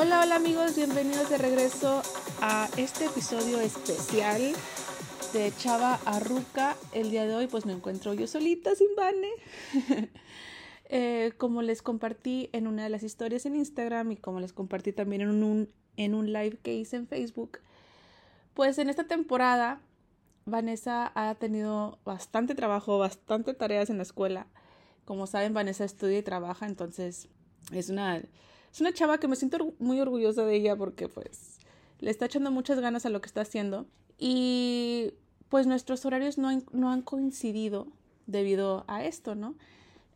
Hola, hola amigos, bienvenidos de regreso a este episodio especial de Chava Arruca. El día de hoy pues me encuentro yo solita sin Vane. Eh, como les compartí en una de las historias en Instagram y como les compartí también en un, en un live que hice en Facebook, pues en esta temporada Vanessa ha tenido bastante trabajo, bastante tareas en la escuela. Como saben, Vanessa estudia y trabaja, entonces es una, es una chava que me siento muy orgullosa de ella porque pues le está echando muchas ganas a lo que está haciendo. Y pues nuestros horarios no, no han coincidido debido a esto, ¿no?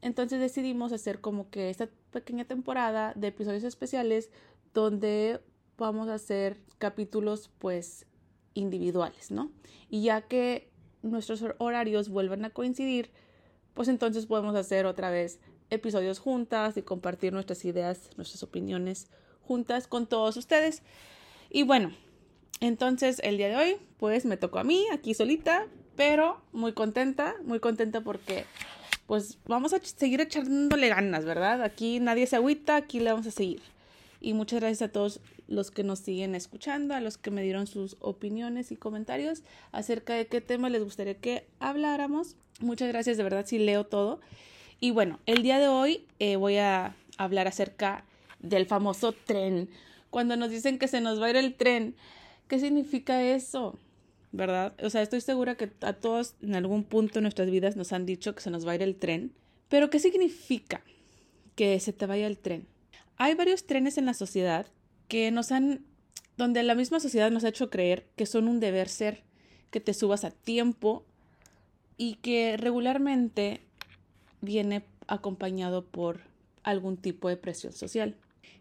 Entonces decidimos hacer como que esta pequeña temporada de episodios especiales donde vamos a hacer capítulos pues individuales, ¿no? Y ya que nuestros horarios vuelvan a coincidir, pues entonces podemos hacer otra vez episodios juntas y compartir nuestras ideas, nuestras opiniones juntas con todos ustedes. Y bueno, entonces el día de hoy pues me tocó a mí aquí solita, pero muy contenta, muy contenta porque pues vamos a seguir echándole ganas, ¿verdad? Aquí nadie se agüita, aquí le vamos a seguir. Y muchas gracias a todos los que nos siguen escuchando, a los que me dieron sus opiniones y comentarios acerca de qué tema les gustaría que habláramos. Muchas gracias, de verdad, sí leo todo. Y bueno, el día de hoy eh, voy a hablar acerca del famoso tren. Cuando nos dicen que se nos va a ir el tren, ¿qué significa eso? ¿verdad? O sea, estoy segura que a todos en algún punto de nuestras vidas nos han dicho que se nos va a ir el tren. Pero ¿qué significa que se te vaya el tren? Hay varios trenes en la sociedad que nos han, donde la misma sociedad nos ha hecho creer que son un deber ser, que te subas a tiempo y que regularmente viene acompañado por algún tipo de presión social.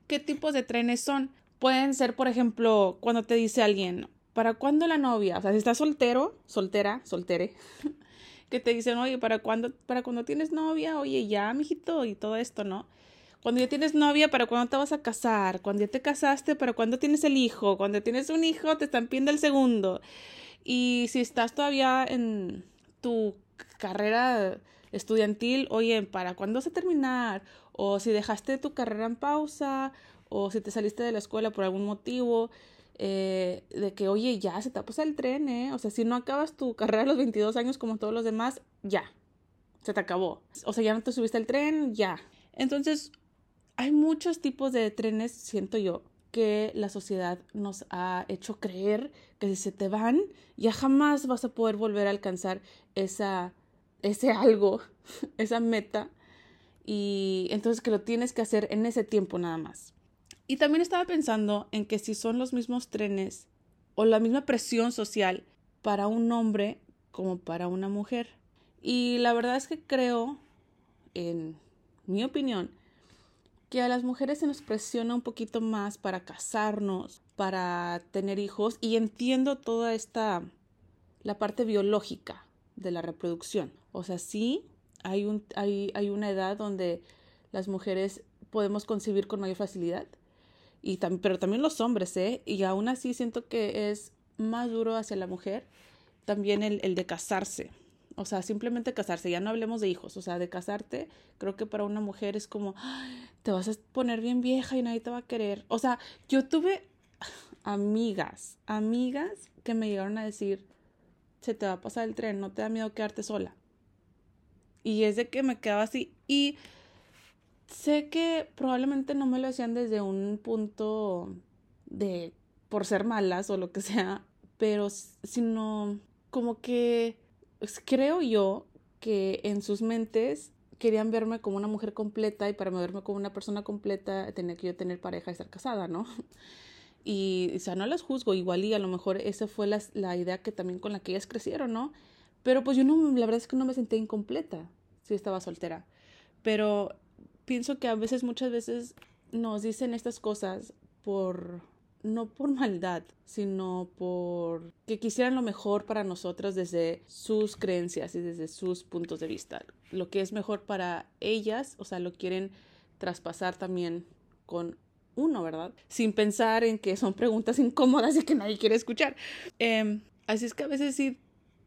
¿Qué tipos de trenes son? Pueden ser, por ejemplo, cuando te dice alguien, ¿para cuándo la novia? O sea, si estás soltero, soltera, soltere, que te dicen, oye, ¿para cuándo, para cuando tienes novia? Oye, ya, mijito, y todo esto, ¿no? Cuando ya tienes novia, ¿para cuándo te vas a casar? Cuando ya te casaste, ¿para cuándo tienes el hijo? Cuando tienes un hijo, te están pidiendo el segundo. Y si estás todavía en tu carrera estudiantil, oye, ¿para cuándo vas a terminar? O si dejaste tu carrera en pausa, o si te saliste de la escuela por algún motivo, eh, de que, oye, ya se te ha el tren, ¿eh? O sea, si no acabas tu carrera a los 22 años como todos los demás, ya, se te acabó. O sea, ya no te subiste al tren, ya. Entonces, hay muchos tipos de trenes, siento yo, que la sociedad nos ha hecho creer que si se te van, ya jamás vas a poder volver a alcanzar esa, ese algo, esa meta. Y entonces que lo tienes que hacer en ese tiempo nada más. Y también estaba pensando en que si son los mismos trenes o la misma presión social para un hombre como para una mujer. Y la verdad es que creo, en mi opinión, que a las mujeres se nos presiona un poquito más para casarnos, para tener hijos y entiendo toda esta la parte biológica de la reproducción. O sea, sí hay un hay, hay una edad donde las mujeres podemos concebir con mayor facilidad, y pero también los hombres, ¿eh? Y aún así siento que es más duro hacia la mujer también el, el de casarse. O sea, simplemente casarse, ya no hablemos de hijos, o sea, de casarte, creo que para una mujer es como, te vas a poner bien vieja y nadie te va a querer. O sea, yo tuve amigas, amigas que me llegaron a decir, se te va a pasar el tren, no te da miedo quedarte sola. Y es de que me quedaba así y sé que probablemente no me lo hacían desde un punto de por ser malas o lo que sea, pero sino como que creo yo que en sus mentes querían verme como una mujer completa y para verme como una persona completa tenía que yo tener pareja y estar casada, ¿no? Y, o sea, no las juzgo, igual y a lo mejor esa fue la, la idea que también con la que ellas crecieron, ¿no? Pero pues yo no, la verdad es que no me sentía incompleta si estaba soltera. Pero pienso que a veces, muchas veces nos dicen estas cosas por no por maldad, sino por que quisieran lo mejor para nosotras desde sus creencias y desde sus puntos de vista. Lo que es mejor para ellas, o sea, lo quieren traspasar también con uno, ¿verdad? Sin pensar en que son preguntas incómodas y que nadie quiere escuchar. Em, así es que a veces sí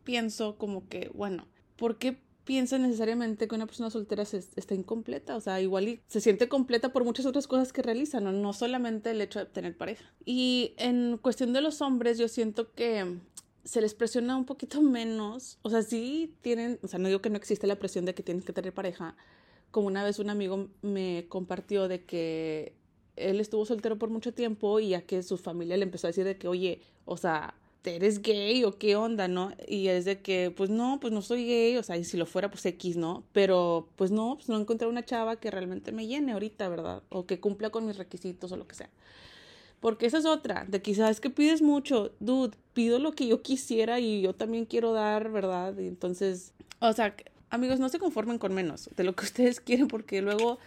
pienso como que, bueno, ¿por qué piensa necesariamente que una persona soltera se, está incompleta, o sea, igual y se siente completa por muchas otras cosas que realiza, ¿no? no solamente el hecho de tener pareja. Y en cuestión de los hombres, yo siento que se les presiona un poquito menos, o sea, sí tienen, o sea, no digo que no existe la presión de que tienes que tener pareja, como una vez un amigo me compartió de que él estuvo soltero por mucho tiempo y ya que su familia le empezó a decir de que, oye, o sea, ¿eres gay o qué onda, no? Y es de que, pues no, pues no soy gay, o sea, y si lo fuera, pues X, ¿no? Pero, pues no, pues no encontré una chava que realmente me llene ahorita, ¿verdad? O que cumpla con mis requisitos o lo que sea. Porque esa es otra, de quizás es que pides mucho, dude, pido lo que yo quisiera y yo también quiero dar, ¿verdad? Y entonces, o sea, amigos, no se conformen con menos de lo que ustedes quieren porque luego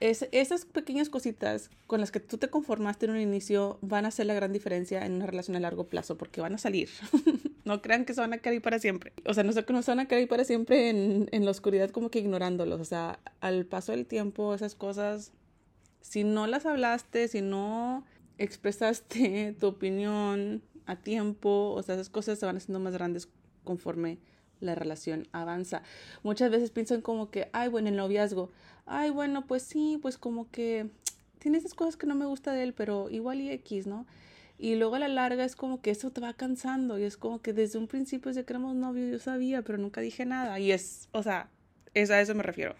es, esas pequeñas cositas con las que tú te conformaste en un inicio van a hacer la gran diferencia en una relación a largo plazo porque van a salir. no crean que se van a quedar para siempre. O sea, no no se van a quedar para siempre en, en la oscuridad como que ignorándolos. O sea, al paso del tiempo esas cosas, si no las hablaste, si no expresaste tu opinión a tiempo, o sea, esas cosas se van haciendo más grandes conforme la relación avanza. Muchas veces piensan como que, ay, bueno, el noviazgo, ay, bueno, pues sí, pues como que tiene esas cosas que no me gusta de él, pero igual y X, ¿no? Y luego a la larga es como que eso te va cansando y es como que desde un principio desde que éramos novios yo sabía, pero nunca dije nada. Y es, o sea, es a eso me refiero.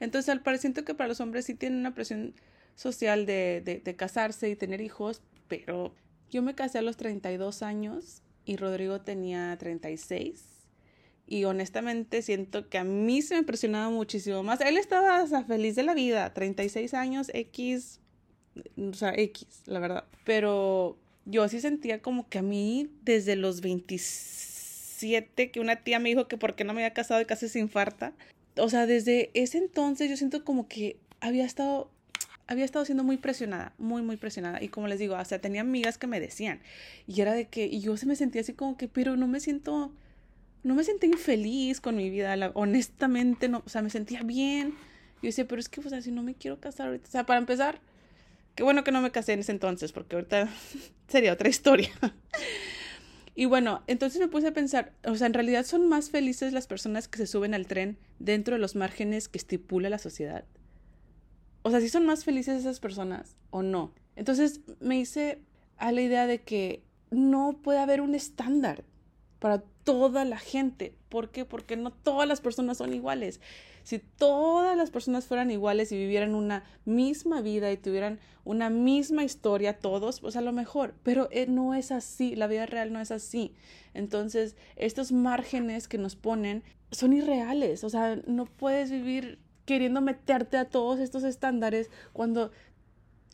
Entonces, al parecer siento que para los hombres sí tienen una presión social de, de, casarse y tener hijos, pero yo me casé a los 32 años y Rodrigo tenía 36 y honestamente siento que a mí se me impresionaba muchísimo más. Él estaba feliz de la vida, 36 años, X, o sea, X, la verdad. Pero yo sí sentía como que a mí desde los 27, que una tía me dijo que por qué no me había casado y casi se infarta. O sea, desde ese entonces yo siento como que había estado había estado siendo muy presionada, muy, muy presionada. Y como les digo, sea, tenía amigas que me decían. Y era de que, y yo se me sentía así como que, pero no me siento, no me sentí infeliz con mi vida, honestamente, no, o sea, me sentía bien. Yo decía, pero es que, o sea, si no me quiero casar ahorita, o sea, para empezar, qué bueno que no me casé en ese entonces, porque ahorita sería otra historia. y bueno, entonces me puse a pensar, o sea, en realidad son más felices las personas que se suben al tren dentro de los márgenes que estipula la sociedad. O sea, si son más felices esas personas o no. Entonces me hice a la idea de que no puede haber un estándar para toda la gente. ¿Por qué? Porque no todas las personas son iguales. Si todas las personas fueran iguales y vivieran una misma vida y tuvieran una misma historia todos, pues a lo mejor, pero eh, no es así, la vida real no es así. Entonces, estos márgenes que nos ponen son irreales, o sea, no puedes vivir queriendo meterte a todos estos estándares cuando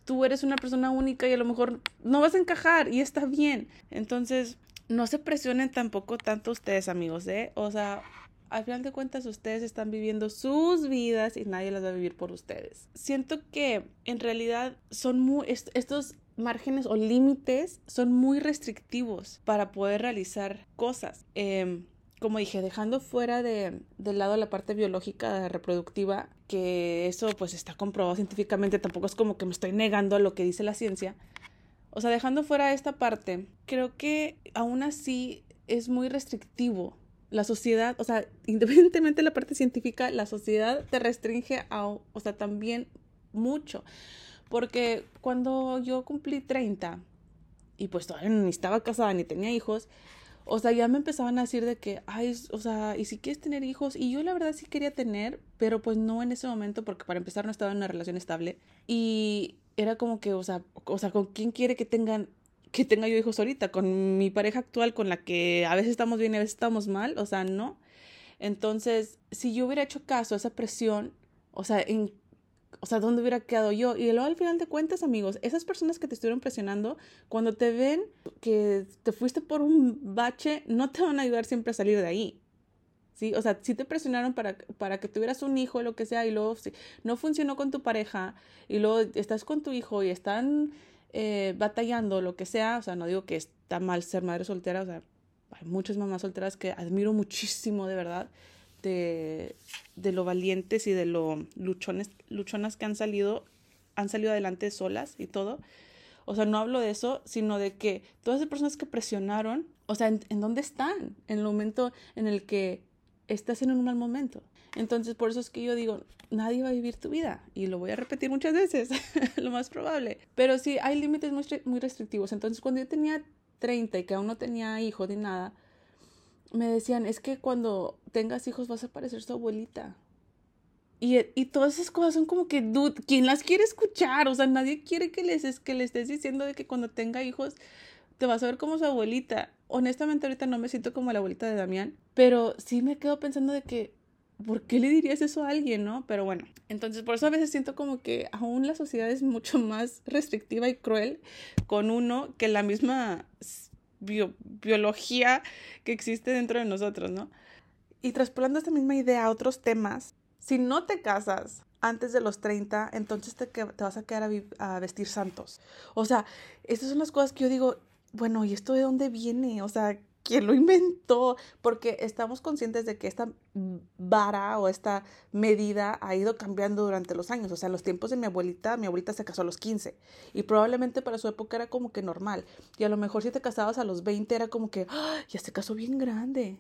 tú eres una persona única y a lo mejor no vas a encajar y está bien. Entonces, no se presionen tampoco tanto ustedes, amigos, ¿eh? O sea, al final de cuentas ustedes están viviendo sus vidas y nadie las va a vivir por ustedes. Siento que en realidad son muy, estos márgenes o límites son muy restrictivos para poder realizar cosas. Em, como dije, dejando fuera de, del lado la parte biológica reproductiva, que eso pues está comprobado científicamente, tampoco es como que me estoy negando a lo que dice la ciencia, o sea, dejando fuera esta parte, creo que aún así es muy restrictivo. La sociedad, o sea, independientemente de la parte científica, la sociedad te restringe a, o sea, también mucho. Porque cuando yo cumplí 30 y pues todavía ni estaba casada ni tenía hijos, o sea, ya me empezaban a decir de que, ay, o sea, ¿y si quieres tener hijos? Y yo la verdad sí quería tener, pero pues no en ese momento porque para empezar no estaba en una relación estable. Y era como que, o sea, o sea, ¿con quién quiere que tengan que tenga yo hijos ahorita? ¿Con mi pareja actual con la que a veces estamos bien y a veces estamos mal? O sea, no. Entonces, si yo hubiera hecho caso a esa presión, o sea, en, o sea, ¿dónde hubiera quedado yo? Y luego al final de cuentas, amigos, esas personas que te estuvieron presionando, cuando te ven que te fuiste por un bache, no te van a ayudar siempre a salir de ahí. ¿Sí? O sea, si te presionaron para, para que tuvieras un hijo lo que sea y luego si no funcionó con tu pareja y luego estás con tu hijo y están eh, batallando, lo que sea, o sea, no digo que está mal ser madre soltera, o sea, hay muchas mamás solteras que admiro muchísimo, de verdad, de, de lo valientes y de lo luchones, luchonas que han salido, han salido adelante solas y todo. O sea, no hablo de eso, sino de que todas las personas que presionaron, o sea, ¿en, ¿en, dónde están? En el momento en el que estás en un mal momento. Entonces, por eso es que yo digo, nadie va a vivir tu vida. Y lo voy a repetir muchas veces, lo más probable. Pero sí, hay límites muy, muy restrictivos. Entonces, cuando yo tenía 30 y que aún no tenía hijos ni nada, me decían, es que cuando tengas hijos vas a parecer su abuelita. Y, y, todas esas cosas son como que, dude, ¿quién las quiere escuchar? O sea, nadie quiere que les, que le estés diciendo de que cuando tenga hijos te vas a ver como su abuelita. Honestamente, ahorita no me siento como la abuelita de Damián, pero sí me quedo pensando de que, ¿por qué le dirías eso a alguien, no? Pero bueno, entonces por eso a veces siento como que aún la sociedad es mucho más restrictiva y cruel con uno que la misma biología que existe dentro de nosotros, ¿no? Y traspolando esta misma idea a otros temas, si no te casas antes de los 30, entonces te, te vas a quedar a, a, vestir santos. O sea, estas son las cosas que yo digo, bueno, ¿y esto de dónde viene? O sea, ¿quién lo inventó? Porque estamos conscientes de que esta vara o esta medida ha ido cambiando durante los años. O sea, en los tiempos de mi abuelita, mi abuelita se casó a los 15 y probablemente para su época era como que normal. Y a lo mejor si te casabas a los 20 era como que, ¡Ah! ya se casó bien grande.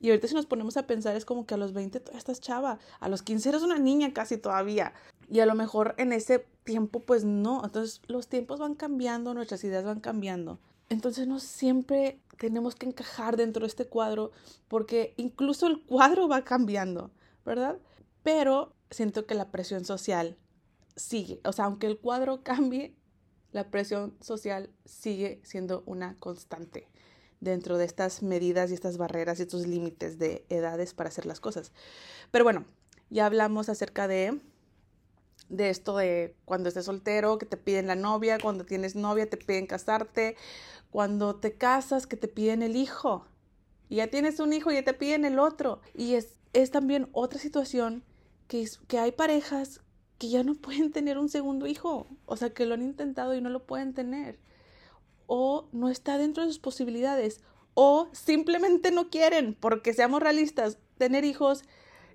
Y ahorita si nos ponemos a pensar es como que a los 20 todavía estás chava, a los 15 eres una niña casi todavía. Y a lo mejor en ese tiempo pues no. Entonces los tiempos van cambiando, nuestras ideas van cambiando. Entonces no siempre tenemos que encajar dentro de este cuadro porque incluso el cuadro va cambiando, ¿verdad? Pero siento que la presión social sigue. O sea, aunque el cuadro cambie, la presión social sigue siendo una constante dentro de estas medidas y estas barreras y estos límites de edades para hacer las cosas. Pero bueno, ya hablamos acerca de de esto de cuando estés soltero, que te piden la novia, cuando tienes novia te piden casarte, cuando te casas que te piden el hijo. Y ya tienes un hijo y ya te piden el otro. Y es, es también otra situación que, que hay parejas que ya no pueden tener un segundo hijo. O sea, que lo han intentado y no lo pueden tener. O no está dentro de sus posibilidades. O simplemente no quieren, porque seamos realistas, tener hijos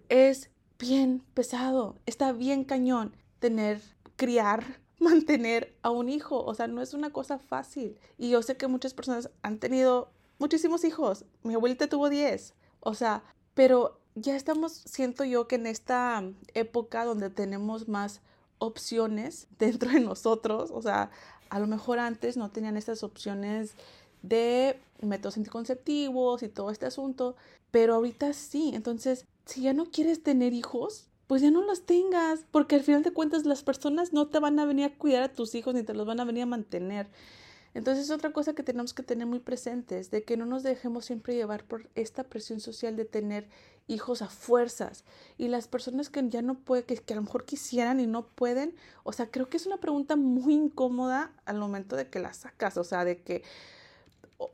es bien pesado, está bien cañón tener, criar mantener a un hijo. O sea, no es una cosa fácil. Y yo sé que muchas personas han tenido muchísimos hijos. Mi abuelita tuvo 10. O sea, pero ya estamos, siento yo que en esta época donde tenemos más opciones dentro de nosotros, o sea, a lo mejor antes no tenían estas opciones de métodos anticonceptivos y todo este asunto, pero ahorita sí. Entonces, si ya no quieres tener hijos, pues ya no los tengas, porque al final de cuentas las personas no te van a venir a cuidar a tus hijos ni te los van a venir a mantener. Entonces es otra cosa que tenemos que tener muy presentes, de que no nos dejemos siempre llevar por esta presión social de tener hijos a fuerzas. Y las personas que ya no pueden, que, que, a lo mejor quisieran y no pueden, o sea, creo que es una pregunta muy incómoda al momento de que la sacas, o sea, de que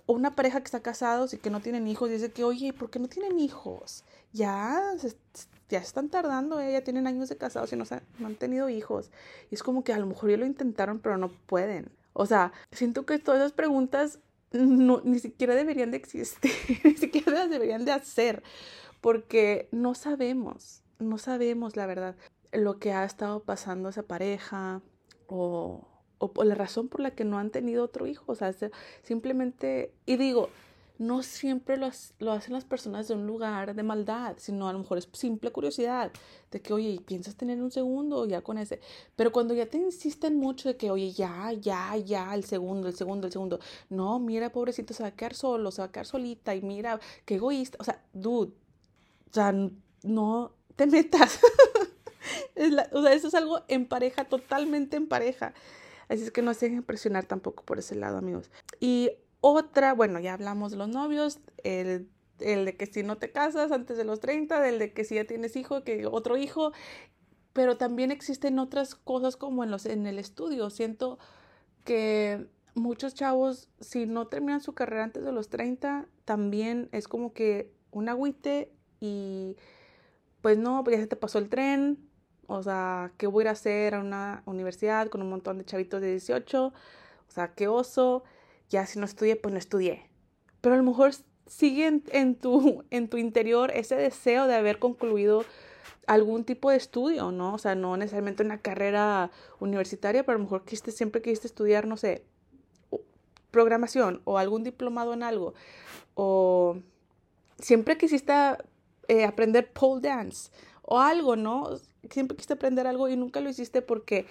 una pareja que está casados y que no tienen hijos dice que, oye, ¿por qué no tienen hijos? Ya ya están tardando, ¿eh? ya tienen años de casados y no, no han tenido hijos. Y es como que a lo mejor ya lo intentaron, pero no pueden. O sea, siento que todas esas preguntas no, ni siquiera deberían de existir, ni siquiera las deberían de hacer, porque no sabemos, no sabemos la verdad lo que ha estado pasando esa pareja o, o, la razón por la que no han tenido otro hijo. O sea, simplemente, y digo, no siempre lo, hacen las personas de un lugar de maldad, sino a lo mejor es simple curiosidad de que, oye, ¿piensas tener un segundo ya con ese? Pero cuando ya te insisten mucho de que, oye, ya, ya, ya, el segundo, el segundo, el segundo, no, mira, pobrecito, se va a quedar solo, se va a quedar solita y mira, qué egoísta, o sea, dude, o sea, no te metas. o sea, eso es algo en pareja, totalmente en pareja. Así es que no se dejen presionar tampoco por ese lado, amigos. Y otra, bueno, ya hablamos de los novios, el, el de que si no te casas antes de los 30, del de que si ya tienes hijo, que otro hijo, pero también existen otras cosas como en, los, en el estudio. Siento que muchos chavos, si no terminan su carrera antes de los 30, también es como que un agüite y pues no, pues ya se te pasó el tren, o sea, ¿qué voy a ir a hacer a una universidad con un montón de chavitos de 18? O sea, qué oso ya si no estudié, pues no estudié. Pero a lo mejor sigue en, tu, en tu interior ese deseo de haber concluido algún tipo de estudio, ¿no? O sea, no necesariamente una carrera universitaria, pero a lo mejor quiste, siempre quisiste estudiar, no sé, programación o algún diplomado en algo. O siempre quisiste eh, aprender pole dance o algo, ¿no? Siempre quisiste aprender algo y nunca lo hiciste porque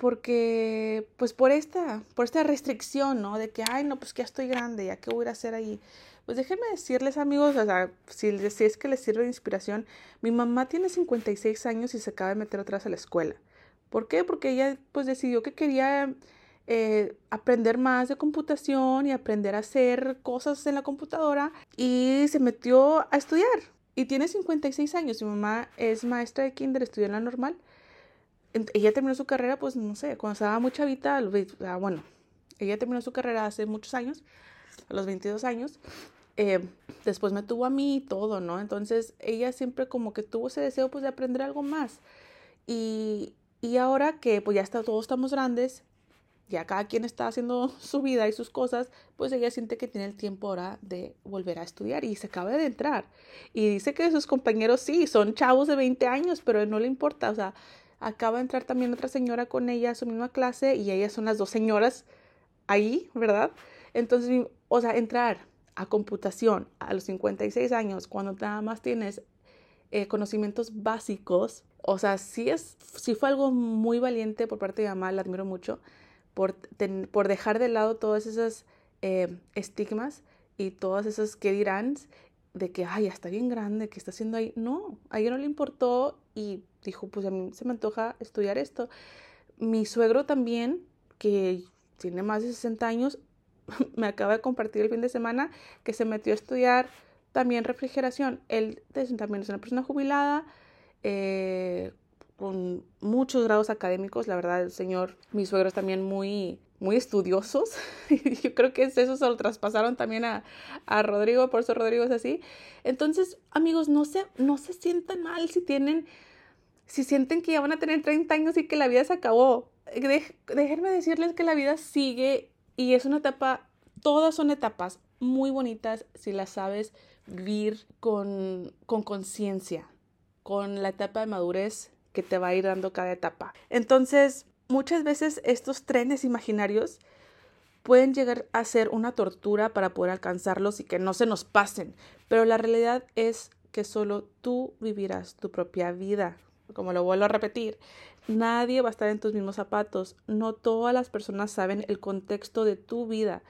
porque pues por esta por esta restricción, ¿no? De que ay, no, pues ya estoy grande, ya qué voy a hacer ahí. Pues déjenme decirles, amigos, o sea, si, si es que les sirve de inspiración, mi mamá tiene 56 años y se acaba de meter vez a la escuela. ¿Por qué? Porque ella pues decidió que quería eh, aprender más de computación y aprender a hacer cosas en la computadora y se metió a estudiar. Y tiene 56 años. Mi mamá es maestra de kinder, estudió en la normal. Ella terminó su carrera, pues no sé, cuando estaba muy chavita, bueno, ella terminó su carrera hace muchos años, a los 22 años. Eh, después me tuvo a mí y todo, ¿no? Entonces ella siempre como que tuvo ese deseo pues de aprender algo más. Y, y ahora que pues ya está, todos estamos grandes, ya cada quien está haciendo su vida y sus cosas, pues ella siente que tiene el tiempo ahora de volver a estudiar y se acaba de entrar. Y dice que sus compañeros sí, son chavos de 20 años, pero no le importa, o sea, acaba de entrar también otra señora con ella a su misma clase y ellas son las dos señoras ahí, ¿verdad? Entonces, o sea, entrar a computación a los 56 años, cuando nada más tienes eh, conocimientos básicos, o sea, sí, es, sí fue algo muy valiente por parte de mi mamá, la admiro mucho, por, por dejar de lado todas esas eh, estigmas y todas esas que dirán de que, ay, ya está bien grande, que está haciendo ahí? No, a ella no le importó y dijo, pues a mí se me antoja estudiar esto. Mi suegro también, que tiene más de 60 años, me acaba de compartir el fin de semana que se metió a estudiar también refrigeración. Él también es una persona jubilada, eh, con muchos grados académicos, la verdad, el señor, mis suegros también muy, muy estudiosos. Yo creo que eso se lo traspasaron también a, a, Rodrigo, por eso Rodrigo es así. Entonces, amigos, no se, no se sientan mal si tienen, si sienten que ya van a tener 30 años y que la vida se acabó. déjenme decirles que la vida sigue y es una etapa, todas son etapas muy bonitas si las sabes vivir con conciencia, con la etapa de madurez que te va a ir dando cada etapa. Entonces, muchas veces estos trenes imaginarios pueden llegar a ser una tortura para poder alcanzarlos y que no se nos pasen, pero la realidad es que solo tú vivirás tu propia vida. Como lo vuelvo a repetir, nadie va a estar en tus mismos zapatos. No todas las personas saben el contexto de tu vida,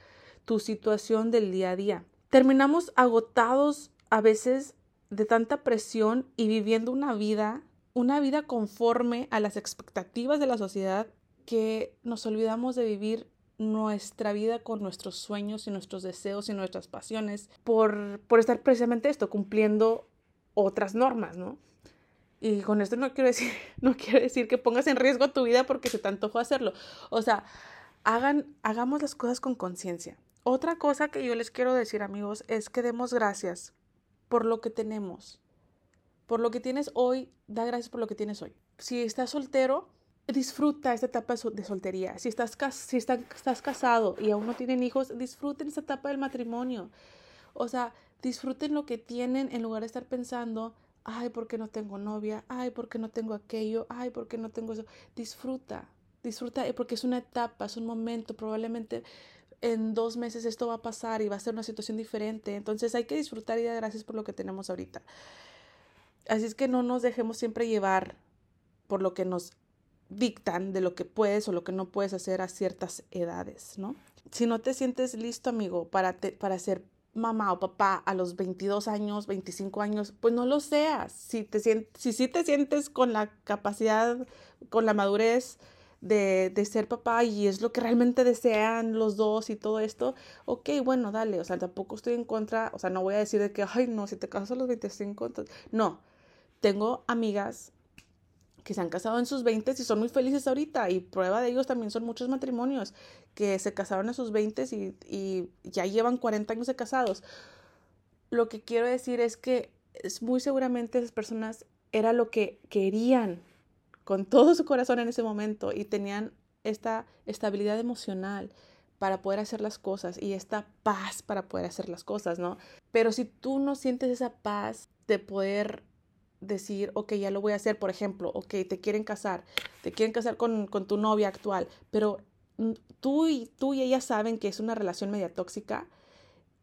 tu situación del día a día. Terminamos agotados a veces de tanta presión y viviendo una vida una vida conforme a las expectativas de la sociedad que nos olvidamos de vivir nuestra vida con nuestros sueños y nuestros deseos y nuestras pasiones por, por estar precisamente esto, cumpliendo otras normas, ¿no? Y con esto no quiero decir, no quiero decir que pongas en riesgo tu vida porque se te antojó hacerlo. O sea, hagan, hagamos las cosas con conciencia. Otra cosa que yo les quiero decir, amigos, es que demos gracias por lo que tenemos por lo que tienes hoy, da gracias por lo que tienes hoy. Si estás soltero, disfruta esta etapa de soltería. Si estás, si estás casado y aún no tienen hijos, disfruten esta etapa del matrimonio. O sea, disfruten lo que tienen en lugar de estar pensando, ay, ¿por qué no tengo novia? Ay, ¿por qué no tengo aquello? Ay, ¿por qué no tengo eso? Disfruta, disfruta eh, porque es una etapa, es un momento, probablemente en dos meses esto va a pasar y va a ser una situación diferente. Entonces hay que disfrutar y dar gracias por lo que tenemos ahorita. Así es que no nos dejemos siempre llevar por lo que nos dictan de lo que puedes o lo que no puedes hacer a ciertas edades, ¿no? Si no te sientes listo, amigo, para, para ser mamá o papá a los 22 años, 25 años, pues no lo seas. Si, te si sí te sientes con la capacidad, con la madurez de, de, ser papá y es lo que realmente desean los dos y todo esto, ok, bueno, dale, o sea, tampoco estoy en contra, o sea, no voy a decir de que, ay, no, si te casas a los 25, entonces, no, tengo amigas que se han casado en sus 20 y son muy felices ahorita y prueba de ellos también son muchos matrimonios que se casaron en sus 20 y, y ya llevan 40 años de casados. Lo que quiero decir es que es muy seguramente esas personas era lo que querían con todo su corazón en ese momento y tenían esta estabilidad emocional para poder hacer las cosas y esta paz para poder hacer las cosas, ¿no? Pero si tú no sientes esa paz de poder decir, ok, ya lo voy a hacer, por ejemplo, ok, te quieren casar, te quieren casar con, con tu novia actual, pero tú y, tú y ella saben que es una relación media tóxica,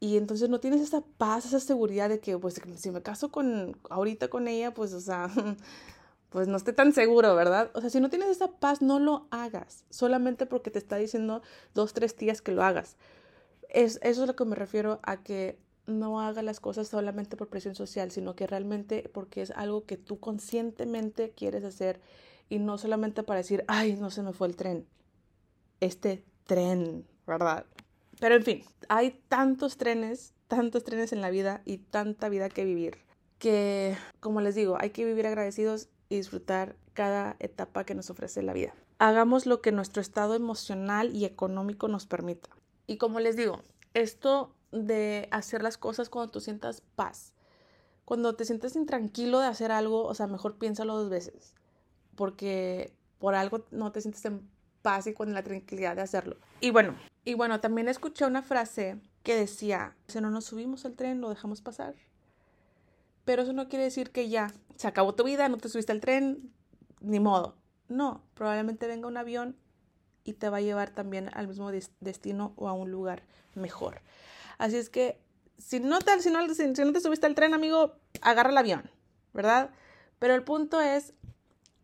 y entonces no tienes esa paz, esa seguridad de que, pues, si me caso con, ahorita con ella, pues, o sea, pues no esté tan seguro, ¿verdad? O sea, si no tienes esa paz, no lo hagas, solamente porque te está diciendo dos, tres días que lo hagas. Es, eso es lo que me refiero a que no haga las cosas solamente por presión social, sino que realmente porque es algo que tú conscientemente quieres hacer y no solamente para decir, ay, no se me fue el tren. Este tren, ¿verdad? Pero en fin, hay tantos trenes, tantos trenes en la vida y tanta vida que vivir, que como les digo, hay que vivir agradecidos y disfrutar cada etapa que nos ofrece la vida. Hagamos lo que nuestro estado emocional y económico nos permita. Y como les digo, esto de hacer las cosas cuando tú sientas paz. Cuando te sientes intranquilo de hacer algo, o sea, mejor piénsalo dos veces, porque por algo no te sientes en paz y con la tranquilidad de hacerlo. Y bueno, y bueno, también escuché una frase que decía, si no nos subimos al tren, lo dejamos pasar. Pero eso no quiere decir que ya se acabó tu vida, no te subiste al tren, ni modo. No, probablemente venga un avión y te va a llevar también al mismo destino o a un lugar mejor. Así es que si no te, no te subiste al tren, amigo, agarra el avión, ¿verdad? Pero el punto es,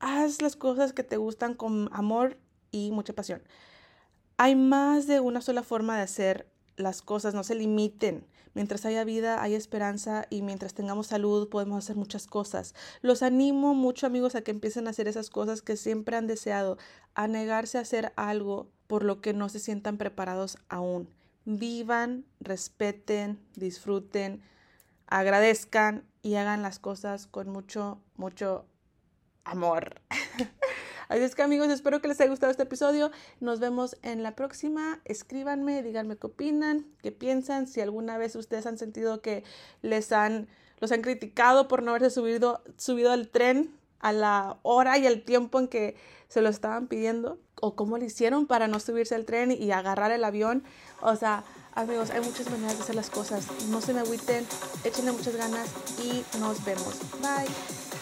haz las cosas que te gustan con amor y mucha pasión. Hay más de una sola forma de hacer las cosas, no se limiten. Mientras haya vida, hay esperanza y mientras tengamos salud podemos hacer muchas cosas. Los animo mucho amigos a que empiecen a hacer esas cosas que siempre han deseado, a negarse a hacer algo por lo que no se sientan preparados aún. Vivan, respeten, disfruten, agradezcan y hagan las cosas con mucho, mucho amor. Así es que amigos, espero que les haya gustado este episodio. Nos vemos en la próxima. Escríbanme, díganme qué opinan, qué piensan, si alguna vez ustedes han sentido que les han, los han criticado por no haberse subido, subido al tren a la hora y el tiempo en que se lo estaban pidiendo o cómo lo hicieron para no subirse al tren y agarrar el avión. O sea, amigos, hay muchas maneras de hacer las cosas. No se me agüiten, échenle muchas ganas y nos vemos. Bye.